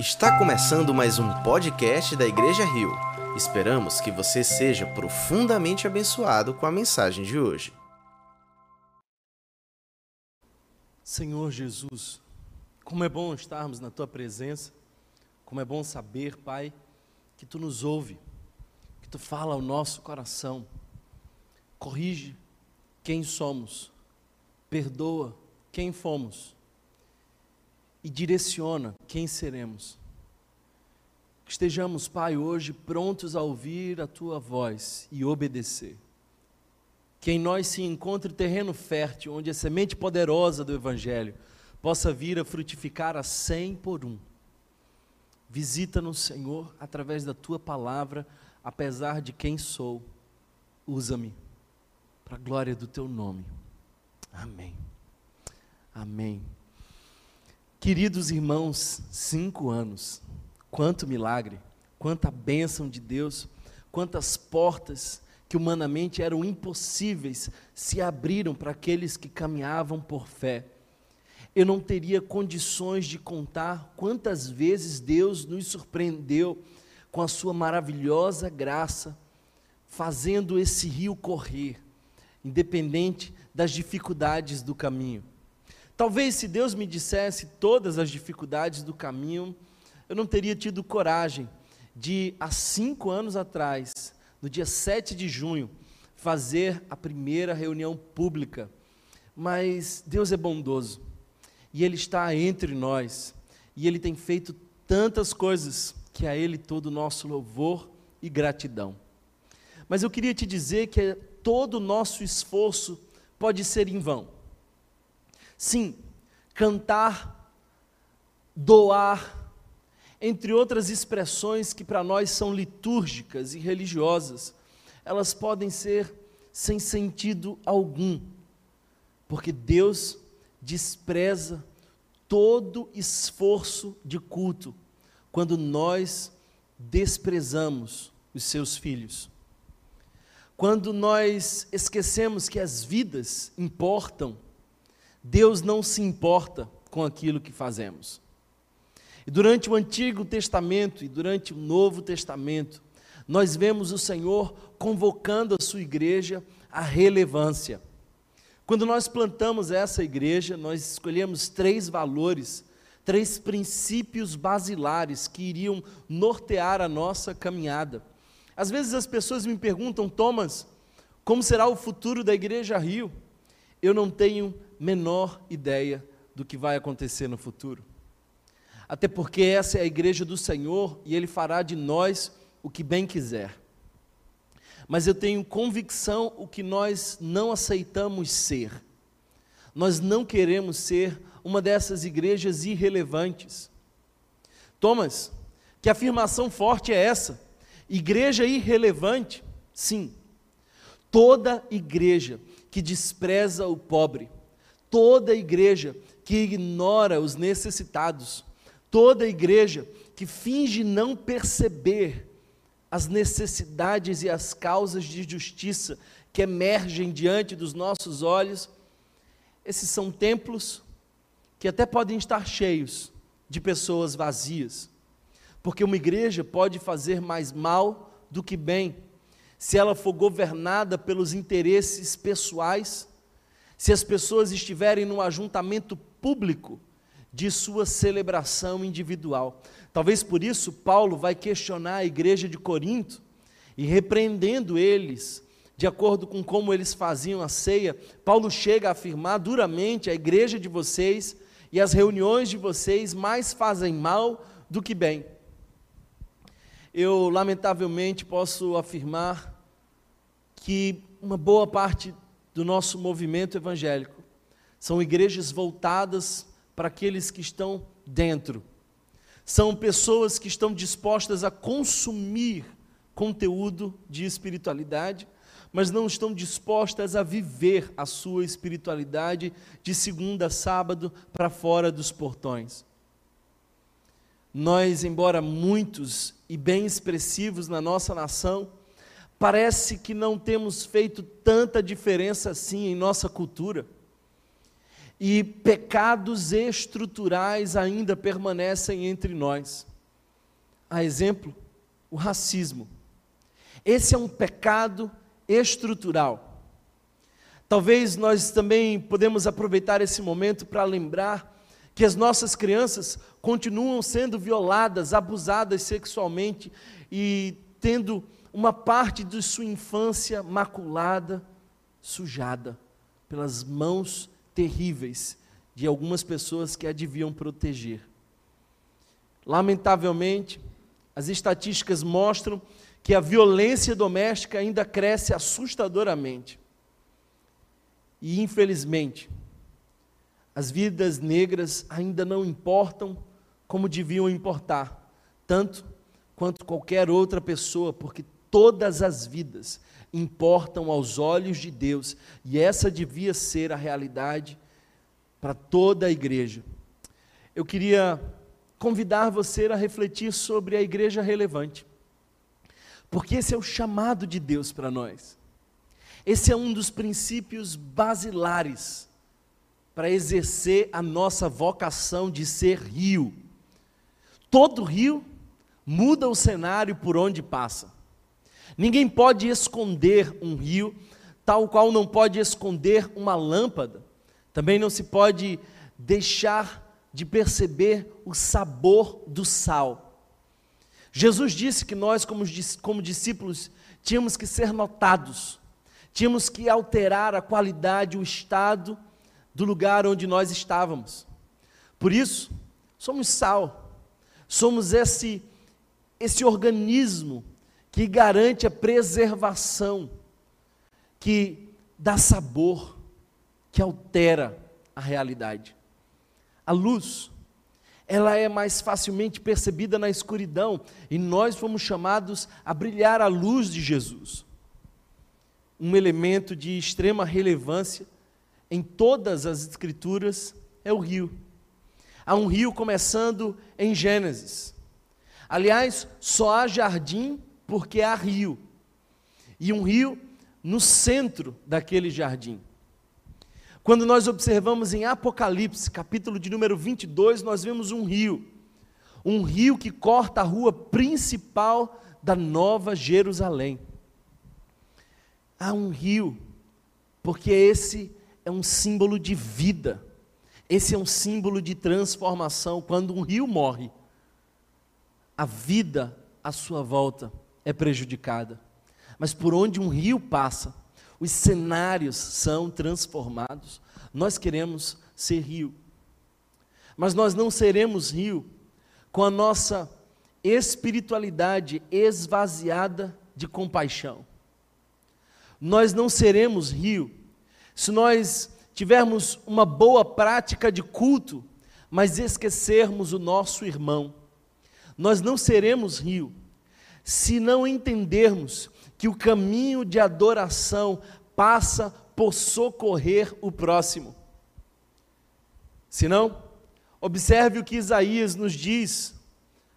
Está começando mais um podcast da Igreja Rio. Esperamos que você seja profundamente abençoado com a mensagem de hoje. Senhor Jesus, como é bom estarmos na tua presença, como é bom saber, Pai, que tu nos ouve, que tu fala ao nosso coração, corrige quem somos, perdoa quem fomos e direciona quem seremos. Que estejamos, Pai, hoje prontos a ouvir a tua voz e obedecer. Que em nós se encontre terreno fértil, onde a semente poderosa do Evangelho possa vir a frutificar a cem por um. Visita-nos, Senhor, através da tua palavra, apesar de quem sou. Usa-me para a glória do teu nome. Amém. Amém. Queridos irmãos, cinco anos, quanto milagre, quanta bênção de Deus, quantas portas que humanamente eram impossíveis se abriram para aqueles que caminhavam por fé. Eu não teria condições de contar quantas vezes Deus nos surpreendeu com a sua maravilhosa graça, fazendo esse rio correr, independente das dificuldades do caminho. Talvez se Deus me dissesse todas as dificuldades do caminho, eu não teria tido coragem de, há cinco anos atrás, no dia 7 de junho, fazer a primeira reunião pública. Mas Deus é bondoso e Ele está entre nós e Ele tem feito tantas coisas que a Ele todo o nosso louvor e gratidão. Mas eu queria te dizer que todo o nosso esforço pode ser em vão Sim, cantar, doar, entre outras expressões que para nós são litúrgicas e religiosas, elas podem ser sem sentido algum, porque Deus despreza todo esforço de culto quando nós desprezamos os seus filhos. Quando nós esquecemos que as vidas importam, Deus não se importa com aquilo que fazemos. E durante o Antigo Testamento e durante o Novo Testamento, nós vemos o Senhor convocando a sua igreja à relevância. Quando nós plantamos essa igreja, nós escolhemos três valores, três princípios basilares que iriam nortear a nossa caminhada. Às vezes as pessoas me perguntam, Thomas, como será o futuro da Igreja Rio? Eu não tenho menor ideia do que vai acontecer no futuro. Até porque essa é a igreja do Senhor e Ele fará de nós o que bem quiser. Mas eu tenho convicção o que nós não aceitamos ser. Nós não queremos ser uma dessas igrejas irrelevantes. Thomas, que afirmação forte é essa? Igreja irrelevante? Sim. Toda igreja que despreza o pobre, toda igreja que ignora os necessitados, toda igreja que finge não perceber as necessidades e as causas de justiça que emergem diante dos nossos olhos, esses são templos que até podem estar cheios de pessoas vazias, porque uma igreja pode fazer mais mal do que bem, se ela for governada pelos interesses pessoais se as pessoas estiverem no ajuntamento público de sua celebração individual. Talvez por isso Paulo vai questionar a igreja de Corinto e repreendendo eles, de acordo com como eles faziam a ceia, Paulo chega a afirmar duramente a igreja de vocês e as reuniões de vocês mais fazem mal do que bem. Eu, lamentavelmente, posso afirmar que uma boa parte do nosso movimento evangélico. São igrejas voltadas para aqueles que estão dentro. São pessoas que estão dispostas a consumir conteúdo de espiritualidade, mas não estão dispostas a viver a sua espiritualidade de segunda a sábado para fora dos portões. Nós, embora muitos e bem expressivos na nossa nação, parece que não temos feito tanta diferença assim em nossa cultura. E pecados estruturais ainda permanecem entre nós. a exemplo, o racismo. Esse é um pecado estrutural. Talvez nós também podemos aproveitar esse momento para lembrar que as nossas crianças continuam sendo violadas, abusadas sexualmente e tendo uma parte de sua infância maculada, sujada pelas mãos terríveis de algumas pessoas que a deviam proteger. Lamentavelmente, as estatísticas mostram que a violência doméstica ainda cresce assustadoramente. E, infelizmente, as vidas negras ainda não importam como deviam importar, tanto quanto qualquer outra pessoa, porque todas as vidas importam aos olhos de Deus, e essa devia ser a realidade para toda a igreja. Eu queria convidar você a refletir sobre a igreja relevante, porque esse é o chamado de Deus para nós. Esse é um dos princípios basilares para exercer a nossa vocação de ser rio. Todo rio muda o cenário por onde passa. Ninguém pode esconder um rio, tal qual não pode esconder uma lâmpada. Também não se pode deixar de perceber o sabor do sal. Jesus disse que nós, como, discípulos, tínhamos que ser notados, tínhamos que alterar a qualidade, o estado do lugar onde nós estávamos. Por isso, somos sal, somos esse, esse organismo que garante a preservação, que dá sabor, que altera a realidade. A luz, ela é mais facilmente percebida na escuridão, e nós fomos chamados a brilhar a luz de Jesus. Um elemento de extrema relevância em todas as escrituras é o rio. Há um rio começando em Gênesis. Aliás, só há jardim porque há rio. E um rio no centro daquele jardim. Quando nós observamos em Apocalipse, capítulo de número 22, nós vemos um rio. Um rio que corta a rua principal da Nova Jerusalém. Há um rio, porque esse é um símbolo de vida. Esse é um símbolo de transformação. Quando um rio morre, a vida à sua volta é prejudicada. Mas por onde um rio passa, os cenários são transformados. Nós queremos ser rio. Mas nós não seremos rio com a nossa espiritualidade esvaziada de compaixão. Nós não seremos rio se nós tivermos uma boa prática de culto, mas esquecermos o nosso irmão. Nós não seremos rio se não entendermos que o caminho de adoração passa por socorrer o próximo. Se não, observe o que Isaías nos diz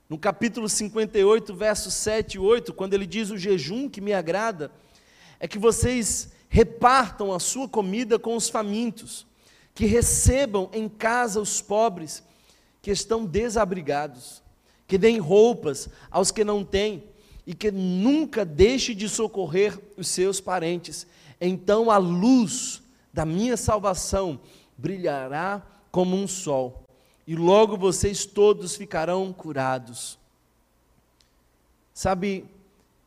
no capítulo 58, versos 7 e 8, quando ele diz: O jejum que me agrada é que vocês repartam a sua comida com os famintos, que recebam em casa os pobres que estão desabrigados, que deem roupas aos que não têm e que nunca deixe de socorrer os seus parentes. Então a luz da minha salvação brilhará como um sol, e logo vocês todos ficarão curados. Sabe,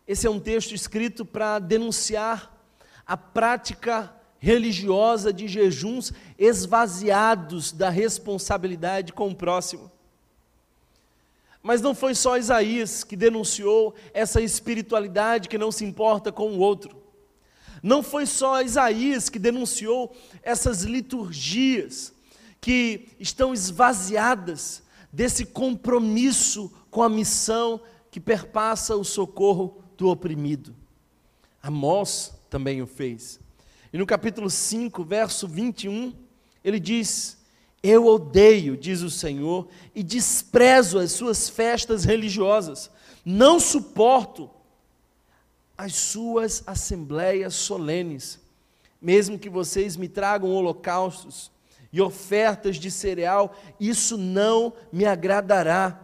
esse é um texto escrito para denunciar a prática religiosa de jejuns esvaziados da responsabilidade com o próximo. Mas não foi só Isaías que denunciou essa espiritualidade que não se importa com o outro. Não foi só Isaías que denunciou essas liturgias que estão esvaziadas desse compromisso com a missão que perpassa o socorro do oprimido. Amós também o fez. E no capítulo 5, verso 21, ele diz: eu odeio, diz o Senhor, e desprezo as suas festas religiosas. Não suporto as suas assembleias solenes. Mesmo que vocês me tragam holocaustos e ofertas de cereal, isso não me agradará.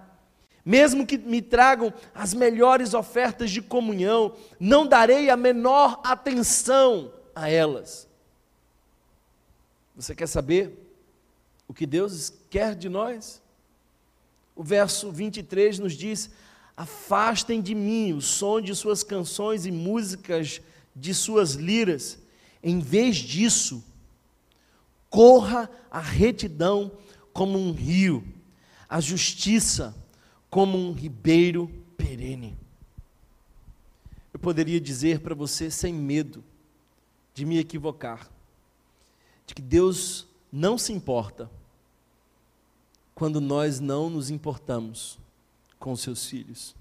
mesmo que me tragam as melhores ofertas de comunhão, não darei a menor atenção a elas. Você quer saber o que Deus quer de nós? O verso 23 nos diz: Afastem de mim o som de suas canções e músicas de suas liras. Em vez disso, corra a retidão como um rio, a justiça como um ribeiro perene. Eu poderia dizer para você, sem medo de me equivocar, de que Deus não se importa quando nós não nos importamos com seus filhos.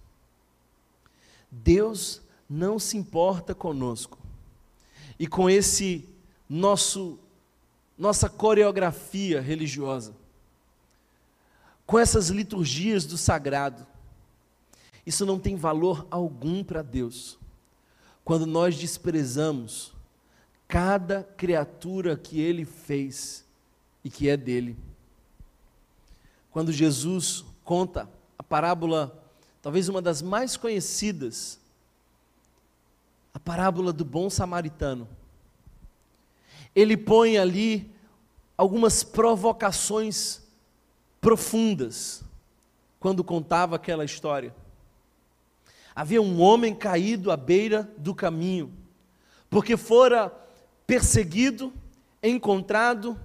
Deus não se importa conosco. E com esse nosso nossa coreografia religiosa com essas liturgias do sagrado. Isso não tem valor algum para Deus. Quando nós desprezamos cada criatura que Ele fez e que é dele. Quando Jesus conta a parábola, talvez uma das mais conhecidas, a parábola do bom samaritano. Ele põe ali algumas provocações profundas quando contava aquela história. Havia um homem caído à beira do caminho, porque fora perseguido, encontrado,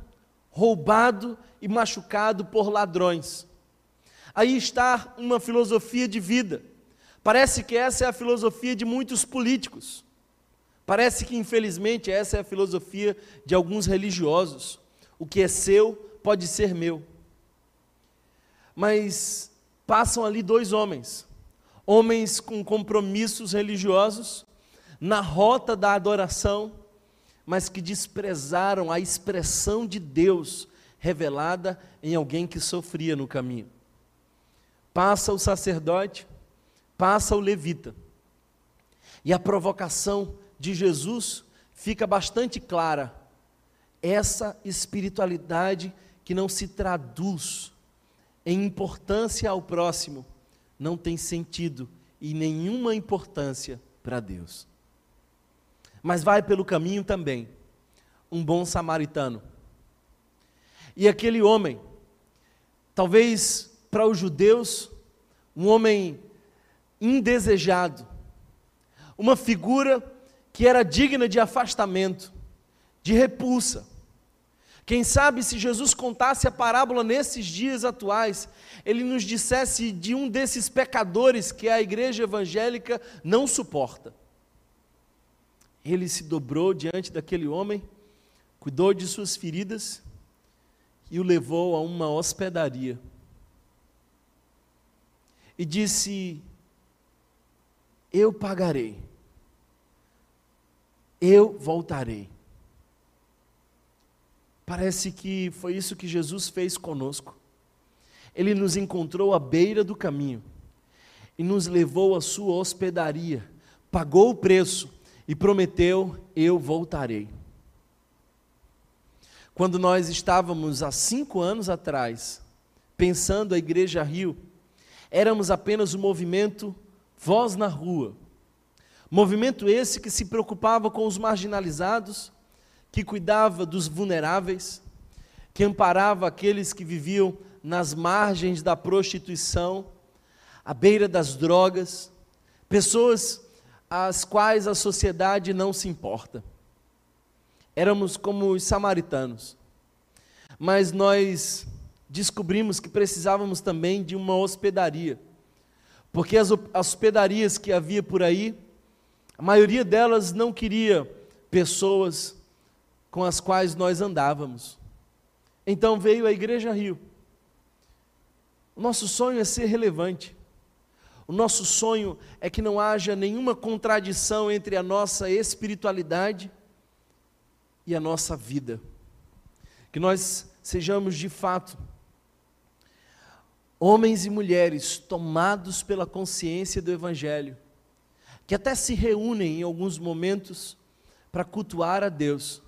roubado e machucado por ladrões. Aí está uma filosofia de vida. Parece que essa é a filosofia de muitos políticos. Parece que, infelizmente, essa é a filosofia de alguns religiosos. O que é seu pode ser meu mas passam ali dois homens, homens com compromissos religiosos, na rota da adoração, mas que desprezaram a expressão de Deus revelada em alguém que sofria no caminho. Passa o sacerdote, passa o levita. E a provocação de Jesus fica bastante clara. Essa espiritualidade que não se traduz em importância ao próximo não tem sentido e nenhuma importância para Deus. Mas vai pelo caminho também um bom samaritano. E aquele homem, talvez para os judeus, um homem indesejado, uma figura que era digna de afastamento, de repulsa. Quem sabe se Jesus contasse a parábola nesses dias atuais, ele nos dissesse de um desses pecadores que a igreja evangélica não suporta. Ele se dobrou diante daquele homem, cuidou de suas feridas e o levou a uma hospedaria. E disse: Eu pagarei, eu voltarei. Parece que foi isso que Jesus fez conosco. Ele nos encontrou à beira do caminho e nos levou à sua hospedaria, pagou o preço e prometeu: Eu voltarei. Quando nós estávamos há cinco anos atrás, pensando a Igreja Rio, éramos apenas o movimento Voz na Rua. Movimento esse que se preocupava com os marginalizados, que cuidava dos vulneráveis, que amparava aqueles que viviam nas margens da prostituição, à beira das drogas, pessoas às quais a sociedade não se importa. Éramos como os samaritanos. Mas nós descobrimos que precisávamos também de uma hospedaria. Porque as hospedarias que havia por aí, a maioria delas não queria pessoas com as quais nós andávamos. Então veio a Igreja Rio. O nosso sonho é ser relevante. O nosso sonho é que não haja nenhuma contradição entre a nossa espiritualidade e a nossa vida. Que nós sejamos de fato homens e mulheres tomados pela consciência do Evangelho, que até se reúnem em alguns momentos para cultuar a Deus,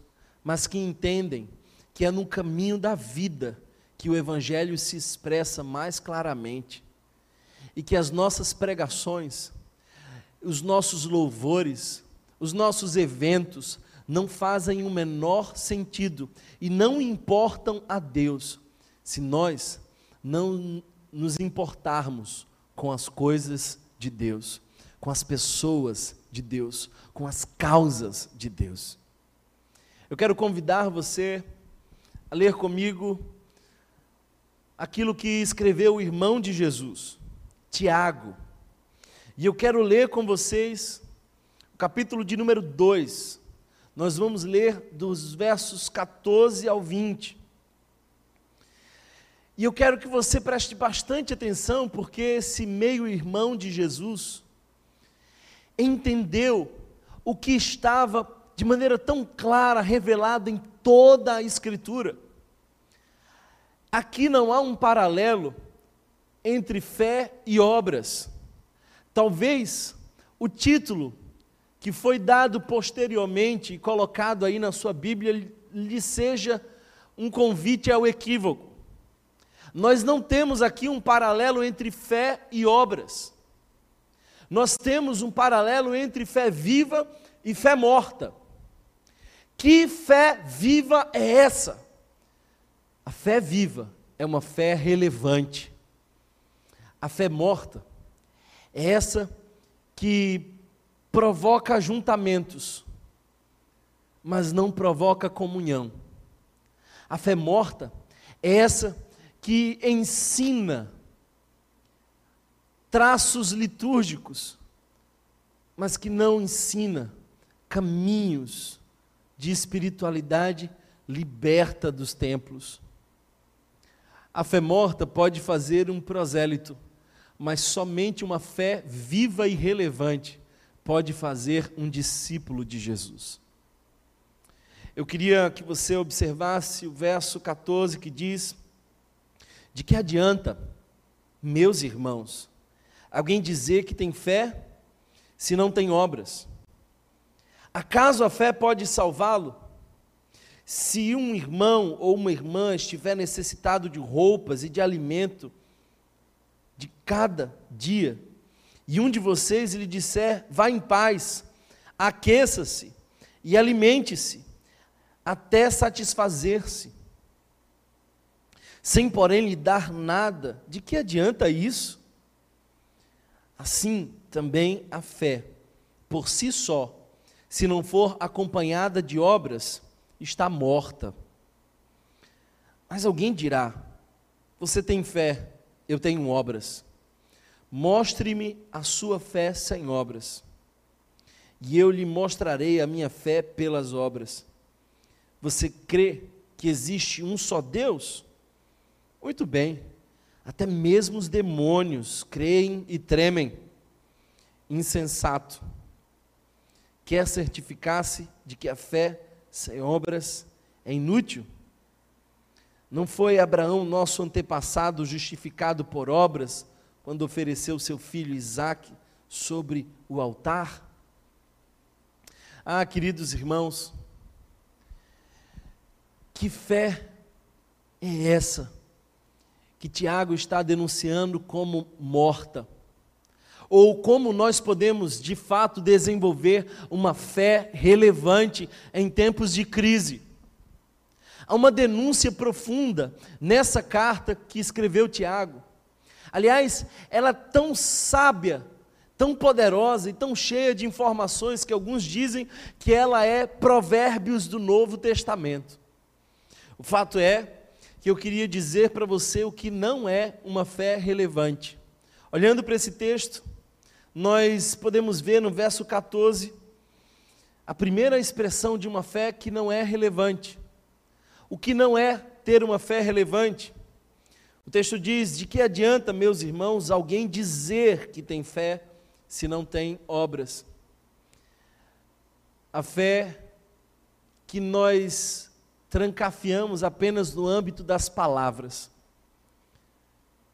mas que entendem que é no caminho da vida que o Evangelho se expressa mais claramente. E que as nossas pregações, os nossos louvores, os nossos eventos não fazem o menor sentido e não importam a Deus se nós não nos importarmos com as coisas de Deus, com as pessoas de Deus, com as causas de Deus. Eu quero convidar você a ler comigo aquilo que escreveu o irmão de Jesus, Tiago. E eu quero ler com vocês o capítulo de número 2. Nós vamos ler dos versos 14 ao 20. E eu quero que você preste bastante atenção, porque esse meio-irmão de Jesus entendeu o que estava de maneira tão clara revelado em toda a Escritura. Aqui não há um paralelo entre fé e obras. Talvez o título que foi dado posteriormente e colocado aí na sua Bíblia lhe seja um convite ao equívoco. Nós não temos aqui um paralelo entre fé e obras. Nós temos um paralelo entre fé viva e fé morta. Que fé viva é essa? A fé viva é uma fé relevante. A fé morta é essa que provoca ajuntamentos, mas não provoca comunhão. A fé morta é essa que ensina traços litúrgicos, mas que não ensina caminhos de espiritualidade liberta dos templos. A fé morta pode fazer um prosélito, mas somente uma fé viva e relevante pode fazer um discípulo de Jesus. Eu queria que você observasse o verso 14 que diz: De que adianta, meus irmãos, alguém dizer que tem fé se não tem obras? Acaso a fé pode salvá-lo? Se um irmão ou uma irmã estiver necessitado de roupas e de alimento de cada dia, e um de vocês lhe disser: vá em paz, aqueça-se e alimente-se, até satisfazer-se, sem porém lhe dar nada, de que adianta isso? Assim também a fé, por si só, se não for acompanhada de obras, está morta. Mas alguém dirá: Você tem fé, eu tenho obras. Mostre-me a sua fé sem obras, e eu lhe mostrarei a minha fé pelas obras. Você crê que existe um só Deus? Muito bem, até mesmo os demônios creem e tremem. Insensato. Quer certificar-se de que a fé sem obras é inútil. Não foi Abraão, nosso antepassado, justificado por obras, quando ofereceu seu filho Isaque sobre o altar? Ah, queridos irmãos, que fé é essa que Tiago está denunciando como morta? ou como nós podemos de fato desenvolver uma fé relevante em tempos de crise. Há uma denúncia profunda nessa carta que escreveu Tiago. Aliás, ela é tão sábia, tão poderosa e tão cheia de informações que alguns dizem que ela é provérbios do Novo Testamento. O fato é que eu queria dizer para você o que não é uma fé relevante. Olhando para esse texto, nós podemos ver no verso 14 a primeira expressão de uma fé que não é relevante. O que não é ter uma fé relevante? O texto diz: De que adianta, meus irmãos, alguém dizer que tem fé se não tem obras? A fé que nós trancafiamos apenas no âmbito das palavras,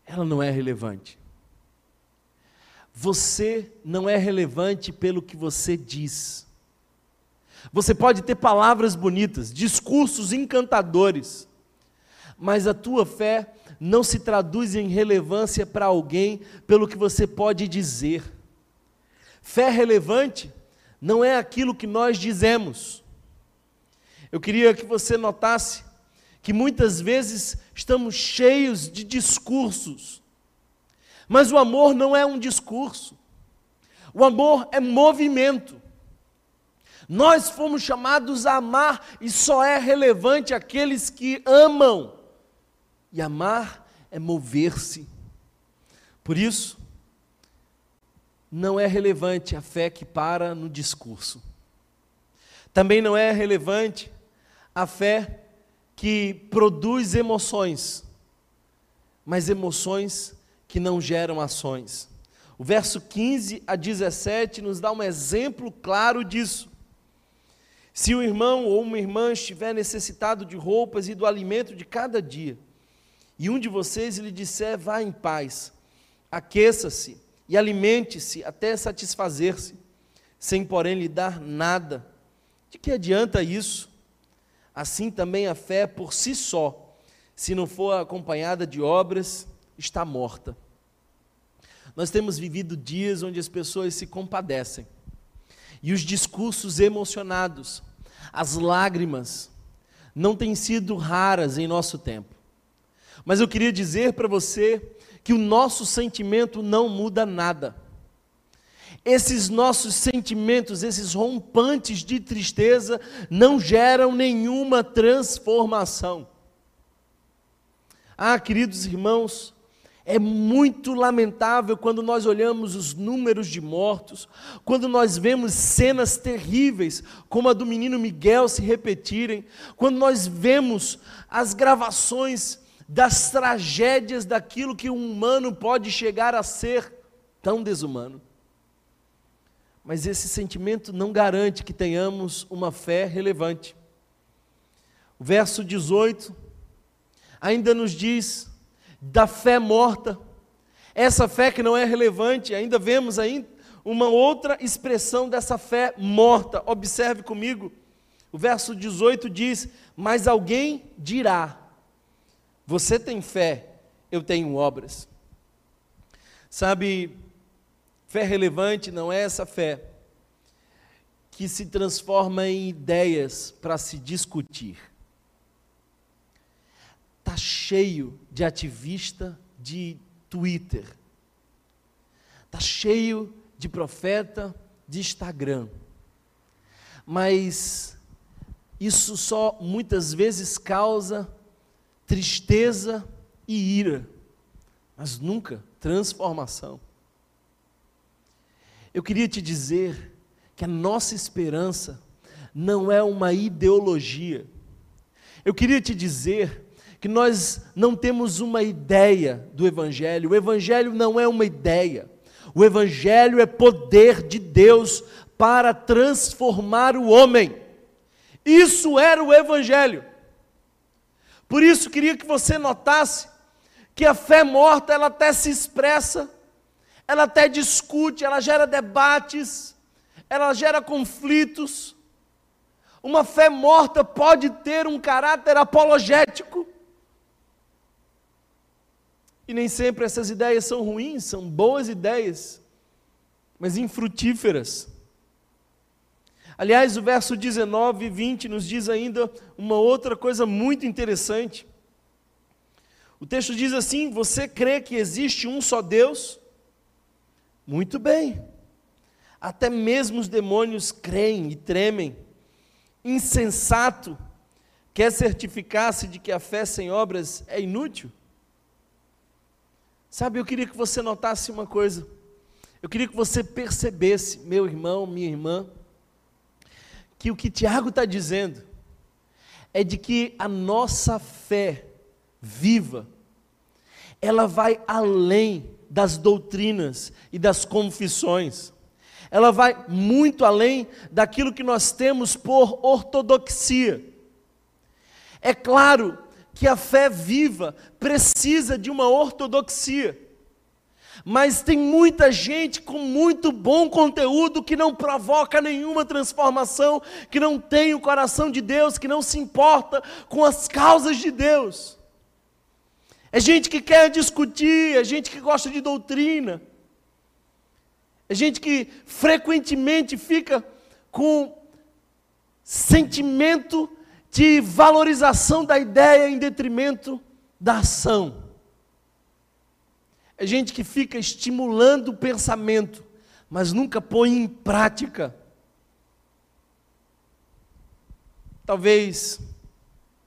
ela não é relevante. Você não é relevante pelo que você diz. Você pode ter palavras bonitas, discursos encantadores, mas a tua fé não se traduz em relevância para alguém pelo que você pode dizer. Fé relevante não é aquilo que nós dizemos. Eu queria que você notasse que muitas vezes estamos cheios de discursos, mas o amor não é um discurso, o amor é movimento. Nós fomos chamados a amar e só é relevante aqueles que amam. E amar é mover-se. Por isso, não é relevante a fé que para no discurso. Também não é relevante a fé que produz emoções, mas emoções que não geram ações. O verso 15 a 17 nos dá um exemplo claro disso. Se o irmão ou uma irmã estiver necessitado de roupas e do alimento de cada dia, e um de vocês lhe disser, vá em paz, aqueça-se e alimente-se até satisfazer-se, sem porém lhe dar nada. De que adianta isso? Assim também a fé por si só, se não for acompanhada de obras, está morta. Nós temos vivido dias onde as pessoas se compadecem, e os discursos emocionados, as lágrimas, não têm sido raras em nosso tempo. Mas eu queria dizer para você que o nosso sentimento não muda nada. Esses nossos sentimentos, esses rompantes de tristeza, não geram nenhuma transformação. Ah, queridos irmãos, é muito lamentável quando nós olhamos os números de mortos, quando nós vemos cenas terríveis, como a do menino Miguel se repetirem, quando nós vemos as gravações das tragédias daquilo que um humano pode chegar a ser tão desumano. Mas esse sentimento não garante que tenhamos uma fé relevante. O verso 18 ainda nos diz da fé morta. Essa fé que não é relevante, ainda vemos aí uma outra expressão dessa fé morta. Observe comigo. O verso 18 diz: Mas alguém dirá: você tem fé, eu tenho obras. Sabe, fé relevante não é essa fé que se transforma em ideias para se discutir. Está cheio de ativista de Twitter. Está cheio de profeta de Instagram. Mas isso só muitas vezes causa tristeza e ira, mas nunca transformação. Eu queria te dizer que a nossa esperança não é uma ideologia. Eu queria te dizer que nós não temos uma ideia do Evangelho. O Evangelho não é uma ideia. O Evangelho é poder de Deus para transformar o homem. Isso era o Evangelho. Por isso queria que você notasse que a fé morta ela até se expressa, ela até discute, ela gera debates, ela gera conflitos. Uma fé morta pode ter um caráter apologético. E nem sempre essas ideias são ruins, são boas ideias, mas infrutíferas. Aliás, o verso 19 e 20 nos diz ainda uma outra coisa muito interessante. O texto diz assim: Você crê que existe um só Deus? Muito bem. Até mesmo os demônios creem e tremem. Insensato, quer certificar-se de que a fé sem obras é inútil? Sabe, eu queria que você notasse uma coisa. Eu queria que você percebesse, meu irmão, minha irmã, que o que Tiago está dizendo é de que a nossa fé viva, ela vai além das doutrinas e das confissões. Ela vai muito além daquilo que nós temos por ortodoxia. É claro que a fé viva precisa de uma ortodoxia. Mas tem muita gente com muito bom conteúdo que não provoca nenhuma transformação, que não tem o coração de Deus, que não se importa com as causas de Deus. É gente que quer discutir, é gente que gosta de doutrina. É gente que frequentemente fica com sentimento de valorização da ideia em detrimento da ação. É gente que fica estimulando o pensamento, mas nunca põe em prática. Talvez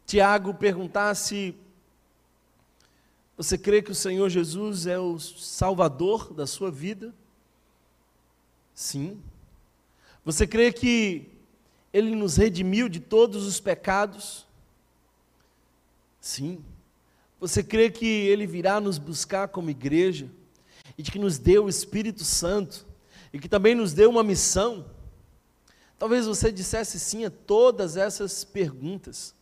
Tiago perguntasse: Você crê que o Senhor Jesus é o Salvador da sua vida? Sim. Você crê que Ele nos redimiu de todos os pecados? Sim. Você crê que Ele virá nos buscar como igreja? E que nos deu o Espírito Santo? E que também nos deu uma missão? Talvez você dissesse sim a todas essas perguntas.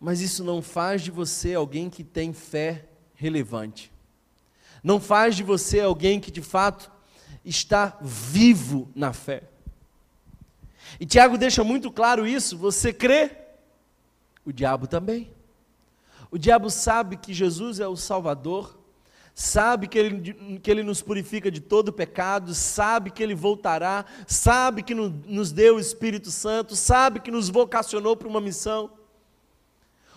Mas isso não faz de você alguém que tem fé relevante. Não faz de você alguém que de fato está vivo na fé. E Tiago deixa muito claro isso. Você crê? O diabo também. O diabo sabe que Jesus é o Salvador, sabe que ele, que ele nos purifica de todo pecado, sabe que ele voltará, sabe que no, nos deu o Espírito Santo, sabe que nos vocacionou para uma missão.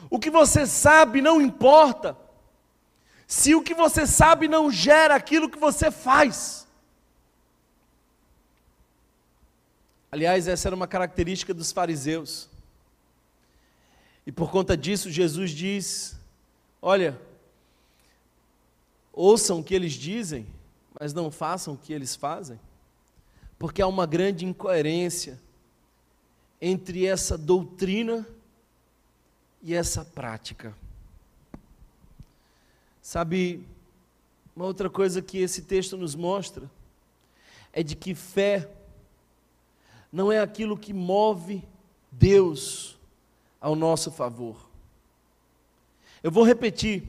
O que você sabe não importa, se o que você sabe não gera aquilo que você faz. Aliás, essa era uma característica dos fariseus. E por conta disso, Jesus diz: Olha, ouçam o que eles dizem, mas não façam o que eles fazem, porque há uma grande incoerência entre essa doutrina e essa prática. Sabe, uma outra coisa que esse texto nos mostra é de que fé não é aquilo que move Deus ao nosso favor. Eu vou repetir: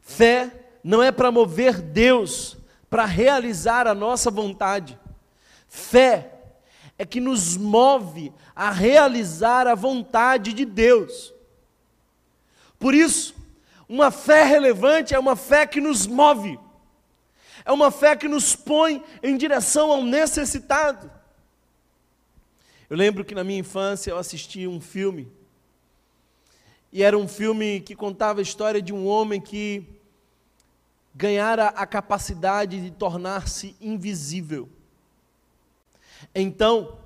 fé não é para mover Deus para realizar a nossa vontade. Fé é que nos move a realizar a vontade de Deus. Por isso, uma fé relevante é uma fé que nos move, é uma fé que nos põe em direção ao necessitado. Eu lembro que na minha infância eu assisti um filme. E era um filme que contava a história de um homem que ganhara a capacidade de tornar-se invisível. Então,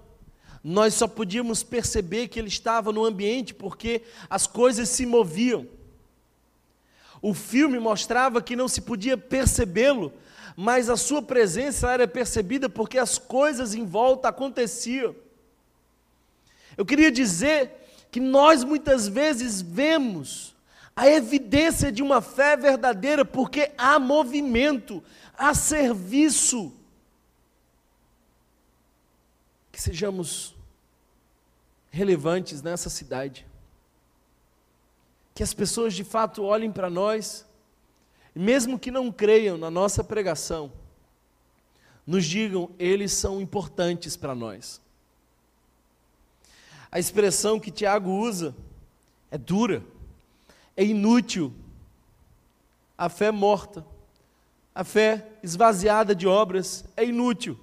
nós só podíamos perceber que ele estava no ambiente porque as coisas se moviam. O filme mostrava que não se podia percebê-lo, mas a sua presença era percebida porque as coisas em volta aconteciam. Eu queria dizer que nós muitas vezes vemos a evidência de uma fé verdadeira porque há movimento, há serviço. Que sejamos relevantes nessa cidade. Que as pessoas de fato olhem para nós, mesmo que não creiam na nossa pregação, nos digam, eles são importantes para nós. A expressão que Tiago usa é dura, é inútil. A fé morta, a fé esvaziada de obras é inútil.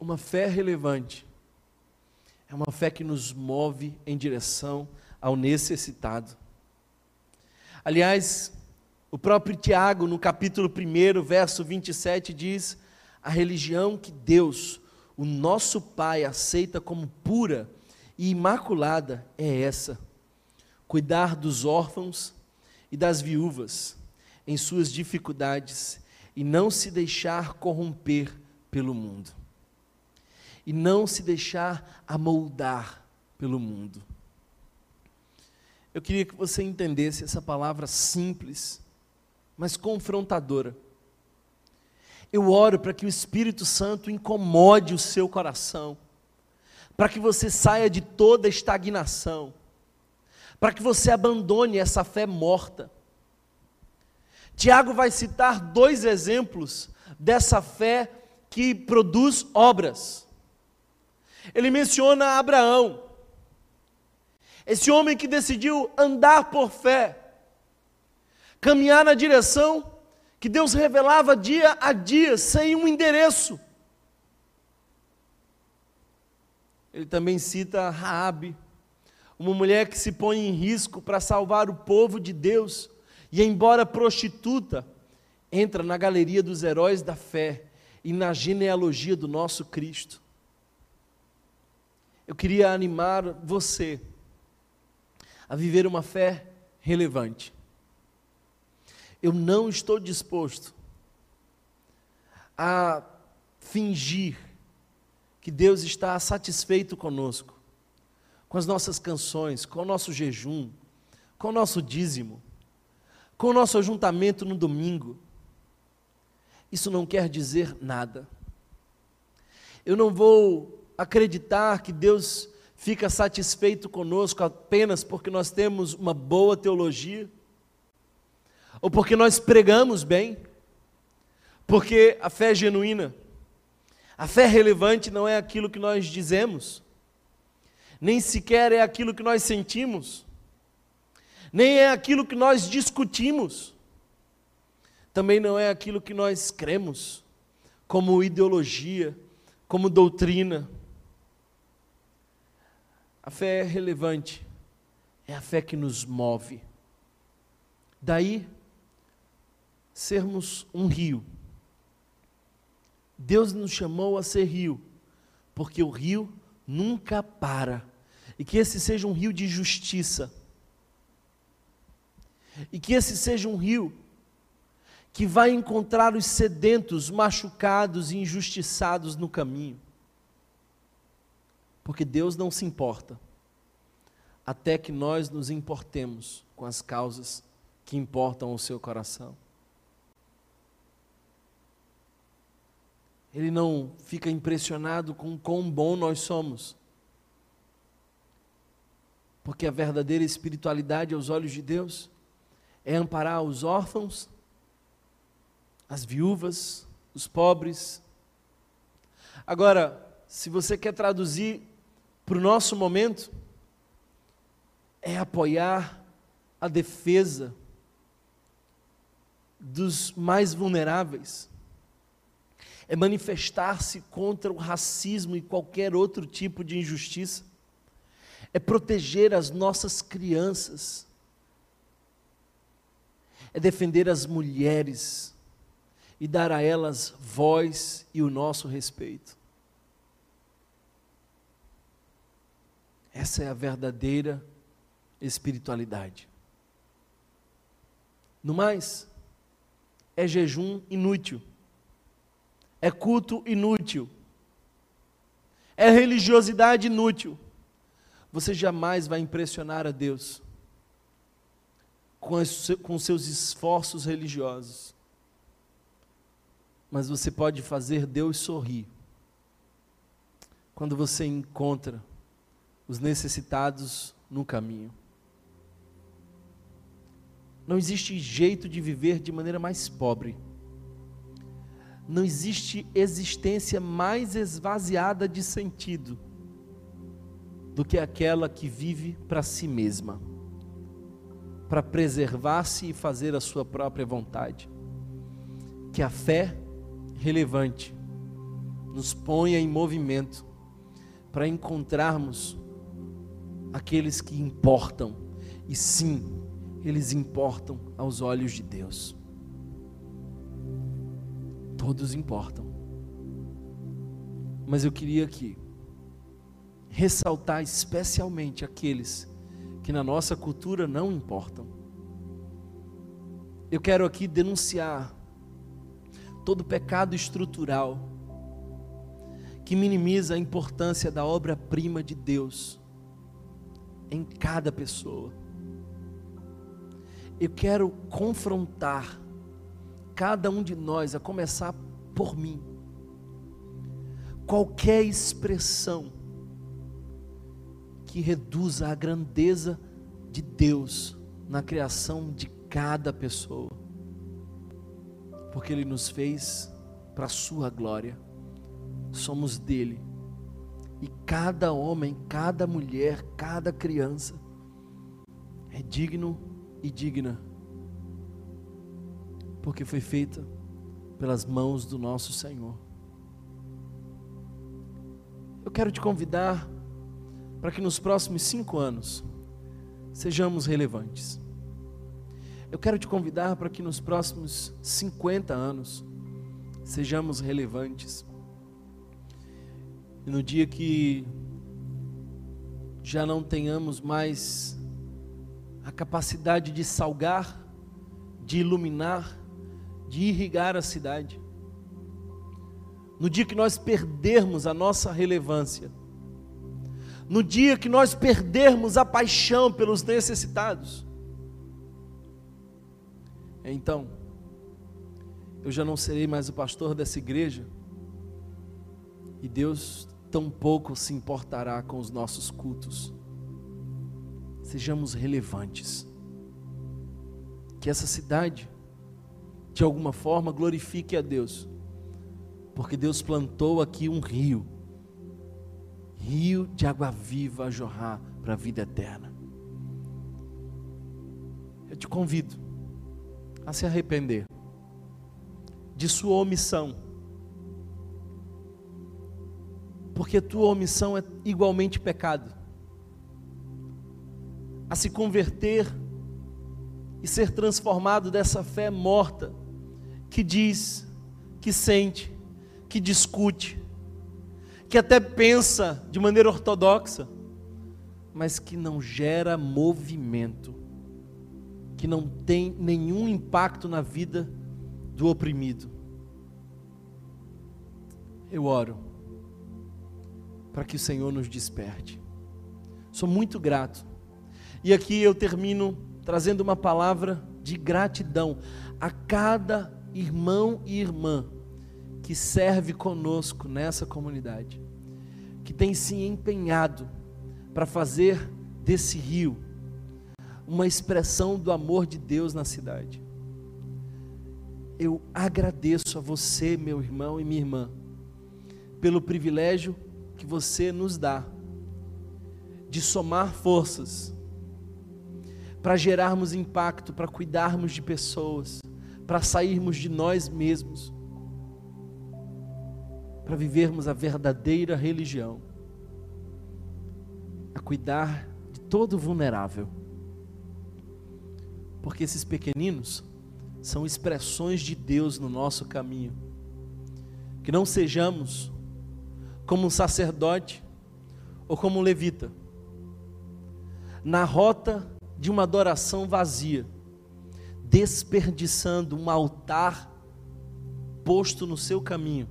Uma fé relevante é uma fé que nos move em direção ao necessitado. Aliás, o próprio Tiago, no capítulo 1, verso 27, diz: a religião que Deus o nosso Pai aceita como pura e imaculada é essa: cuidar dos órfãos e das viúvas em suas dificuldades e não se deixar corromper pelo mundo. E não se deixar amoldar pelo mundo. Eu queria que você entendesse essa palavra simples, mas confrontadora eu oro para que o Espírito Santo incomode o seu coração, para que você saia de toda estagnação, para que você abandone essa fé morta. Tiago vai citar dois exemplos dessa fé que produz obras. Ele menciona Abraão. Esse homem que decidiu andar por fé, caminhar na direção que Deus revelava dia a dia, sem um endereço. Ele também cita Raabe, uma mulher que se põe em risco para salvar o povo de Deus, e embora prostituta, entra na galeria dos heróis da fé e na genealogia do nosso Cristo. Eu queria animar você a viver uma fé relevante. Eu não estou disposto a fingir que Deus está satisfeito conosco, com as nossas canções, com o nosso jejum, com o nosso dízimo, com o nosso ajuntamento no domingo. Isso não quer dizer nada. Eu não vou acreditar que Deus fica satisfeito conosco apenas porque nós temos uma boa teologia, ou porque nós pregamos bem, porque a fé é genuína. A fé relevante não é aquilo que nós dizemos, nem sequer é aquilo que nós sentimos, nem é aquilo que nós discutimos, também não é aquilo que nós cremos, como ideologia, como doutrina. A fé é relevante, é a fé que nos move. Daí, sermos um rio Deus nos chamou a ser rio, porque o rio nunca para. E que esse seja um rio de justiça. E que esse seja um rio que vai encontrar os sedentos, machucados e injustiçados no caminho. Porque Deus não se importa até que nós nos importemos com as causas que importam ao seu coração. Ele não fica impressionado com quão bom nós somos. Porque a verdadeira espiritualidade aos olhos de Deus é amparar os órfãos, as viúvas, os pobres. Agora, se você quer traduzir para o nosso momento, é apoiar a defesa dos mais vulneráveis é manifestar-se contra o racismo e qualquer outro tipo de injustiça, é proteger as nossas crianças, é defender as mulheres e dar a elas voz e o nosso respeito. Essa é a verdadeira espiritualidade. No mais, é jejum inútil é culto inútil, é religiosidade inútil. Você jamais vai impressionar a Deus com, as, com seus esforços religiosos, mas você pode fazer Deus sorrir quando você encontra os necessitados no caminho. Não existe jeito de viver de maneira mais pobre não existe existência mais esvaziada de sentido do que aquela que vive para si mesma, para preservar-se e fazer a sua própria vontade. Que a fé relevante nos ponha em movimento para encontrarmos aqueles que importam, e sim, eles importam aos olhos de Deus todos importam. Mas eu queria aqui ressaltar especialmente aqueles que na nossa cultura não importam. Eu quero aqui denunciar todo pecado estrutural que minimiza a importância da obra-prima de Deus em cada pessoa. Eu quero confrontar cada um de nós, a começar por mim, qualquer expressão que reduza a grandeza de Deus na criação de cada pessoa, porque Ele nos fez para a Sua glória, somos dele, e cada homem, cada mulher, cada criança é digno e digna, porque foi feita pelas mãos do nosso Senhor. Eu quero te convidar para que nos próximos cinco anos sejamos relevantes. Eu quero te convidar para que nos próximos 50 anos sejamos relevantes. E no dia que já não tenhamos mais a capacidade de salgar, de iluminar, de irrigar a cidade. No dia que nós perdermos a nossa relevância, no dia que nós perdermos a paixão pelos necessitados, então, eu já não serei mais o pastor dessa igreja, e Deus tampouco se importará com os nossos cultos. Sejamos relevantes. Que essa cidade, de alguma forma, glorifique a Deus, porque Deus plantou aqui um rio rio de água viva a jorrar para a vida eterna. Eu te convido a se arrepender de sua omissão porque tua omissão é igualmente pecado. A se converter e ser transformado dessa fé morta, que diz, que sente, que discute, que até pensa de maneira ortodoxa, mas que não gera movimento, que não tem nenhum impacto na vida do oprimido. Eu oro para que o Senhor nos desperte. Sou muito grato. E aqui eu termino trazendo uma palavra de gratidão a cada irmão e irmã que serve conosco nessa comunidade, que tem se empenhado para fazer desse rio uma expressão do amor de Deus na cidade. Eu agradeço a você, meu irmão e minha irmã, pelo privilégio que você nos dá de somar forças para gerarmos impacto, para cuidarmos de pessoas, para sairmos de nós mesmos, para vivermos a verdadeira religião, a cuidar de todo vulnerável. Porque esses pequeninos são expressões de Deus no nosso caminho. Que não sejamos como um sacerdote ou como um levita, na rota de uma adoração vazia, desperdiçando um altar posto no seu caminho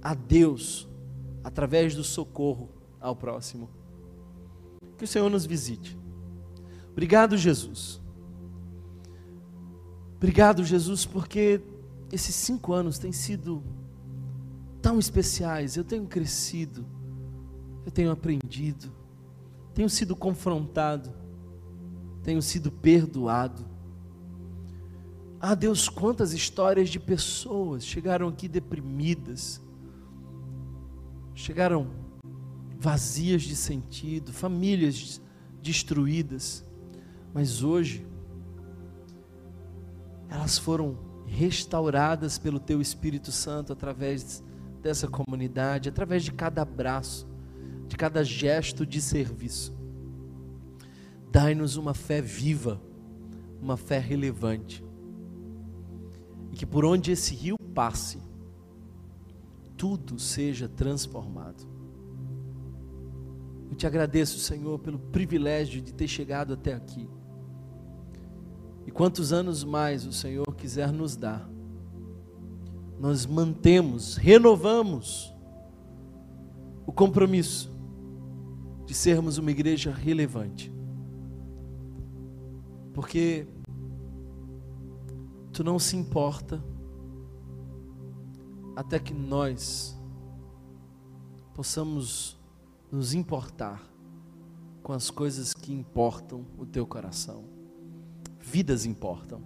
a Deus através do socorro ao próximo. Que o Senhor nos visite. Obrigado, Jesus. Obrigado, Jesus, porque esses cinco anos têm sido tão especiais. Eu tenho crescido, eu tenho aprendido, tenho sido confrontado, tenho sido perdoado. Ah, Deus, quantas histórias de pessoas chegaram aqui deprimidas, chegaram vazias de sentido, famílias destruídas, mas hoje elas foram restauradas pelo Teu Espírito Santo através dessa comunidade, através de cada abraço, de cada gesto de serviço. Dai-nos uma fé viva, uma fé relevante. Que por onde esse rio passe, tudo seja transformado. Eu te agradeço, Senhor, pelo privilégio de ter chegado até aqui. E quantos anos mais o Senhor quiser nos dar, nós mantemos, renovamos o compromisso de sermos uma igreja relevante. Porque tu não se importa até que nós possamos nos importar com as coisas que importam o teu coração. Vidas importam.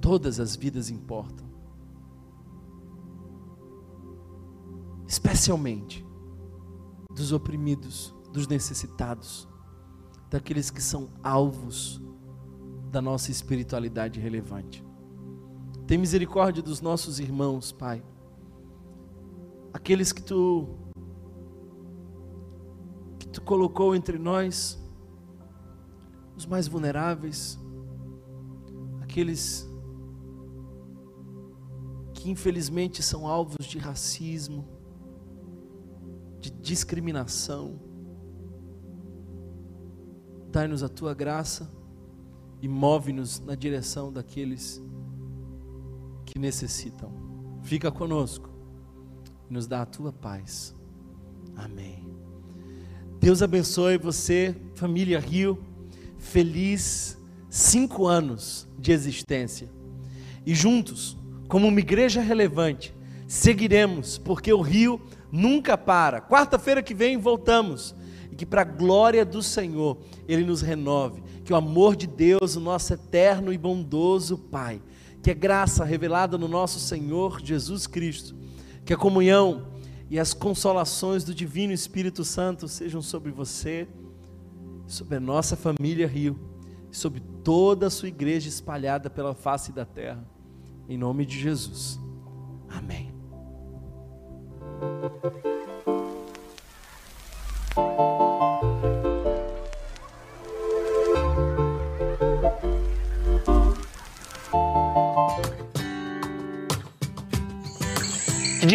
Todas as vidas importam. especialmente dos oprimidos, dos necessitados, daqueles que são alvos da nossa espiritualidade relevante. Tem misericórdia dos nossos irmãos, Pai. Aqueles que tu que tu colocou entre nós os mais vulneráveis, aqueles que infelizmente são alvos de racismo, de discriminação. Dai-nos a tua graça e move-nos na direção daqueles que necessitam. Fica conosco e nos dá a tua paz. Amém. Deus abençoe você, família Rio. Feliz cinco anos de existência. E juntos, como uma igreja relevante, seguiremos, porque o Rio nunca para. Quarta-feira que vem voltamos. E que para a glória do Senhor Ele nos renove. Que o amor de Deus, o nosso eterno e bondoso Pai, que a graça revelada no nosso Senhor Jesus Cristo, que a comunhão e as consolações do Divino Espírito Santo sejam sobre você, sobre a nossa família Rio, sobre toda a sua igreja espalhada pela face da terra. Em nome de Jesus. Amém.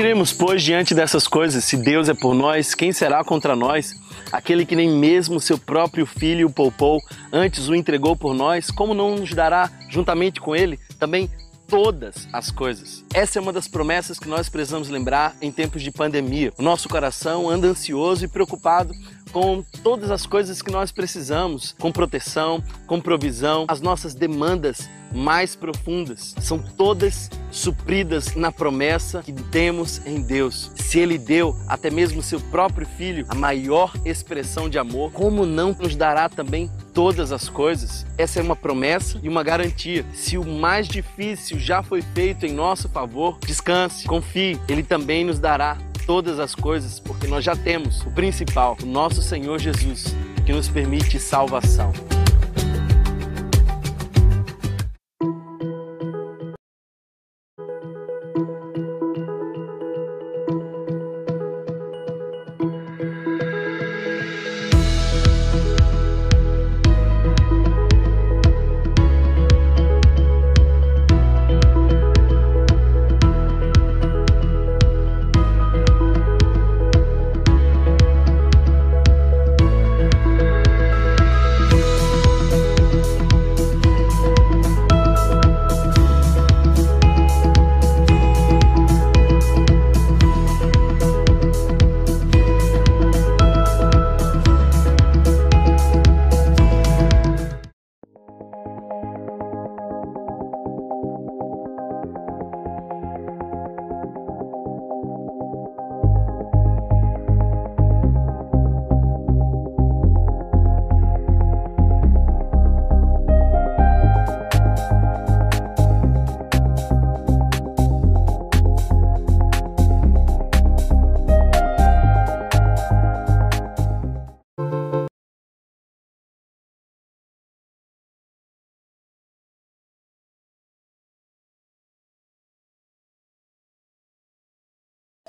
Diremos, pois, diante dessas coisas? Se Deus é por nós, quem será contra nós? Aquele que nem mesmo seu próprio filho o poupou, antes o entregou por nós, como não nos dará, juntamente com ele, também todas as coisas. Essa é uma das promessas que nós precisamos lembrar em tempos de pandemia. O nosso coração anda ansioso e preocupado com todas as coisas que nós precisamos, com proteção, com provisão, as nossas demandas mais profundas são todas supridas na promessa que temos em Deus. Se Ele deu até mesmo seu próprio Filho, a maior expressão de amor, como não nos dará também todas as coisas? Essa é uma promessa e uma garantia. Se o mais difícil já foi feito em nosso favor, descanse, confie, Ele também nos dará todas as coisas, porque nós já temos o principal, o nosso Senhor Jesus, que nos permite salvação.